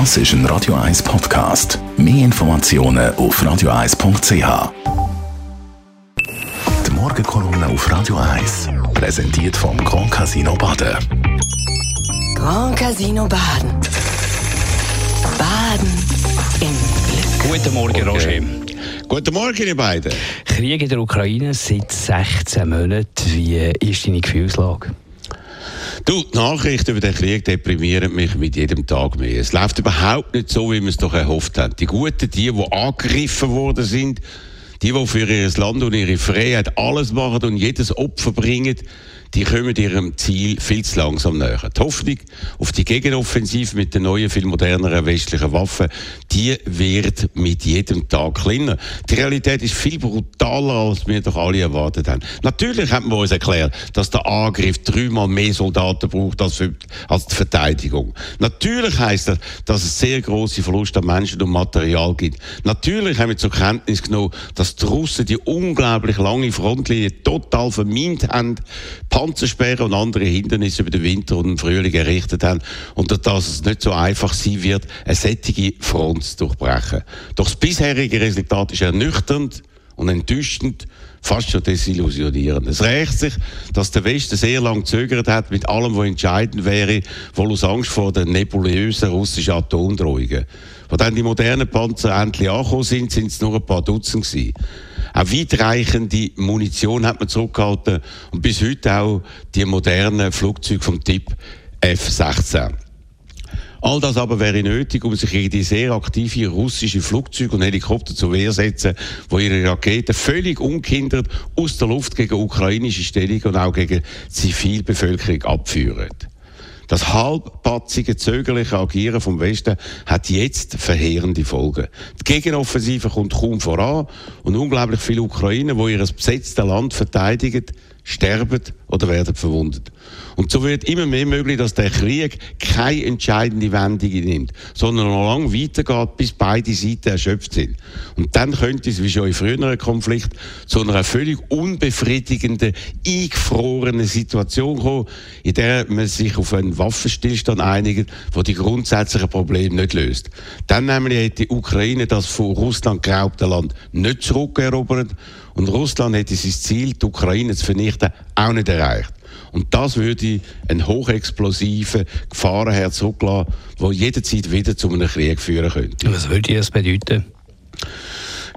Das ist ein Radio 1 Podcast. Mehr Informationen auf radio1.ch. Die Morgenkolumne auf Radio 1 präsentiert vom Grand Casino Baden. Grand Casino Baden. Baden im Glück. Guten Morgen, Roger. Guten Morgen, ihr beiden. Krieg in der Ukraine seit 16 Monaten. Wie ist deine Gefühlslage? Du, die Nachrichten über den Krieg deprimieren mich mit jedem Tag mehr. Es läuft überhaupt nicht so, wie wir es doch erhofft haben. Die Guten, die, die angegriffen worden sind, die, die für ihr Land und ihre Freiheit alles machen und jedes Opfer bringen, die kommen ihrem Ziel viel zu langsam näher. Die Hoffnung auf die Gegenoffensive mit den neuen, viel moderneren westlichen Waffen, die wird mit jedem Tag kleiner. Die Realität ist viel brutaler, als wir doch alle erwartet haben. Natürlich haben wir uns erklärt, dass der Angriff dreimal mehr Soldaten braucht als, für, als die Verteidigung. Natürlich heißt das, dass es sehr große Verluste an Menschen und Material gibt. Natürlich haben wir zur Kenntnis genommen, dass die Russen die unglaublich lange Frontlinie total vermint haben, Panzersperren und andere Hindernisse über den Winter und den Frühling errichtet haben und dass es nicht so einfach sein wird, eine sättige Front zu durchbrechen. Doch das bisherige Resultat ist ernüchternd und enttäuschend, fast schon desillusionierend. Es rächt sich, dass der Westen sehr lange gezögert hat mit allem, was entscheidend wäre, wohl aus Angst vor den nebulösen russischen Atomdrohungen. Als dann die modernen Panzer endlich angekommen sind, sind es nur ein paar Dutzend gewesen. Auch weitreichende Munition hat man zurückgehalten und bis heute auch die modernen Flugzeuge vom Typ F-16. All das aber wäre nötig, um sich gegen die sehr aktive russische Flugzeuge und Helikopter zu Wehr setzen, wo ihre Raketen völlig unkindert aus der Luft gegen ukrainische Stellungen und auch gegen Zivilbevölkerung abführen. Das halbpatzige, zögerliche Agieren vom Westen hat jetzt verheerende Folgen. Die Gegenoffensive kommt kaum voran und unglaublich viele Ukrainer, die ihr besetztes Land verteidigen, sterben oder werden verwundet. Und so wird immer mehr möglich, dass der Krieg keine entscheidende Wendung nimmt, sondern noch lange weitergeht, bis beide Seiten erschöpft sind. Und dann könnte es, wie schon in früheren Konflikten, zu einer völlig unbefriedigenden, eingefrorenen Situation kommen, in der man sich auf einen Waffenstillstand einigt, der die grundsätzlichen Probleme nicht löst. Dann nämlich hätte die Ukraine das von Russland geraubte Land nicht zurückerobert und Russland hätte sein Ziel, die Ukraine zu vernichten, auch nicht erreicht. Und das würde einen hochexplosiven Gefahrenherd zurücklassen, der jederzeit wieder zu einem Krieg führen könnte. Was würde das bedeuten?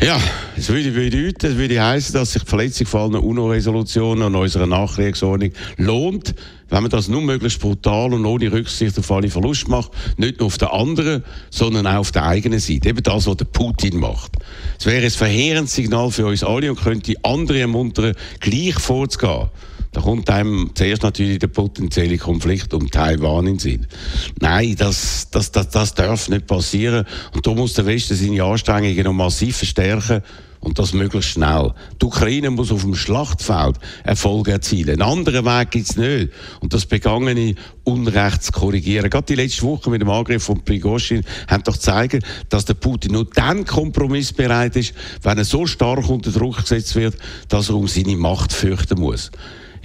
Ja, es würde bedeuten, es würde heißen, dass sich die Verletzung von allen UNO-Resolutionen und unserer Nachkriegsordnung lohnt, wenn man das nur möglichst brutal und ohne Rücksicht auf alle Verluste macht, nicht nur auf der anderen, sondern auch auf der eigenen Seite. Eben das, was der Putin macht. Es wäre ein verheerendes Signal für uns alle und könnte andere ermuntern, gleich vorzugehen. Da kommt einem zuerst natürlich der potenzielle Konflikt um Taiwan in Sinn. Nein, das, das, das, das darf nicht passieren. Und da muss der Westen seine Anstrengungen noch massiv verstärken. Und das möglichst schnell. Die Ukraine muss auf dem Schlachtfeld Erfolge erzielen. Einen anderen Weg gibt es nicht. Und das begangene Unrecht zu korrigieren. Gerade die letzte Woche mit dem Angriff von Prigozhin haben doch gezeigt, dass der Putin nur dann kompromissbereit ist, wenn er so stark unter Druck gesetzt wird, dass er um seine Macht fürchten muss.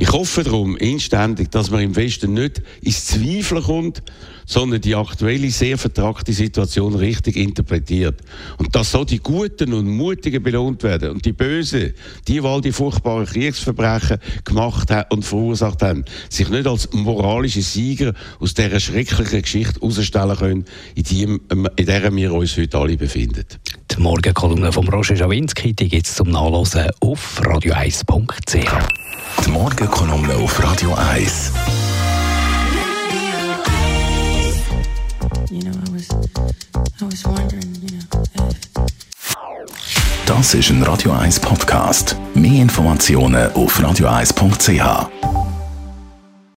Ich hoffe darum inständig, dass man im Westen nicht ins Zweifeln kommt, sondern die aktuelle, sehr vertragte Situation richtig interpretiert. Und dass so die Guten und Mutigen belohnt werden und die Bösen, die, all die furchtbaren Kriegsverbrechen gemacht und verursacht haben, sich nicht als moralische Sieger aus dieser schrecklichen Geschichte herausstellen können, in der wir uns heute alle befinden. Die Morgenkolumne von Roger Schawinski gibt es zum Nachlesen auf radio1.ch. Die Morgenkolumne auf Radio 1. You know, I was, I was wondering, you know, if Das ist ein Radio 1 Podcast. Mehr Informationen auf radio1.ch.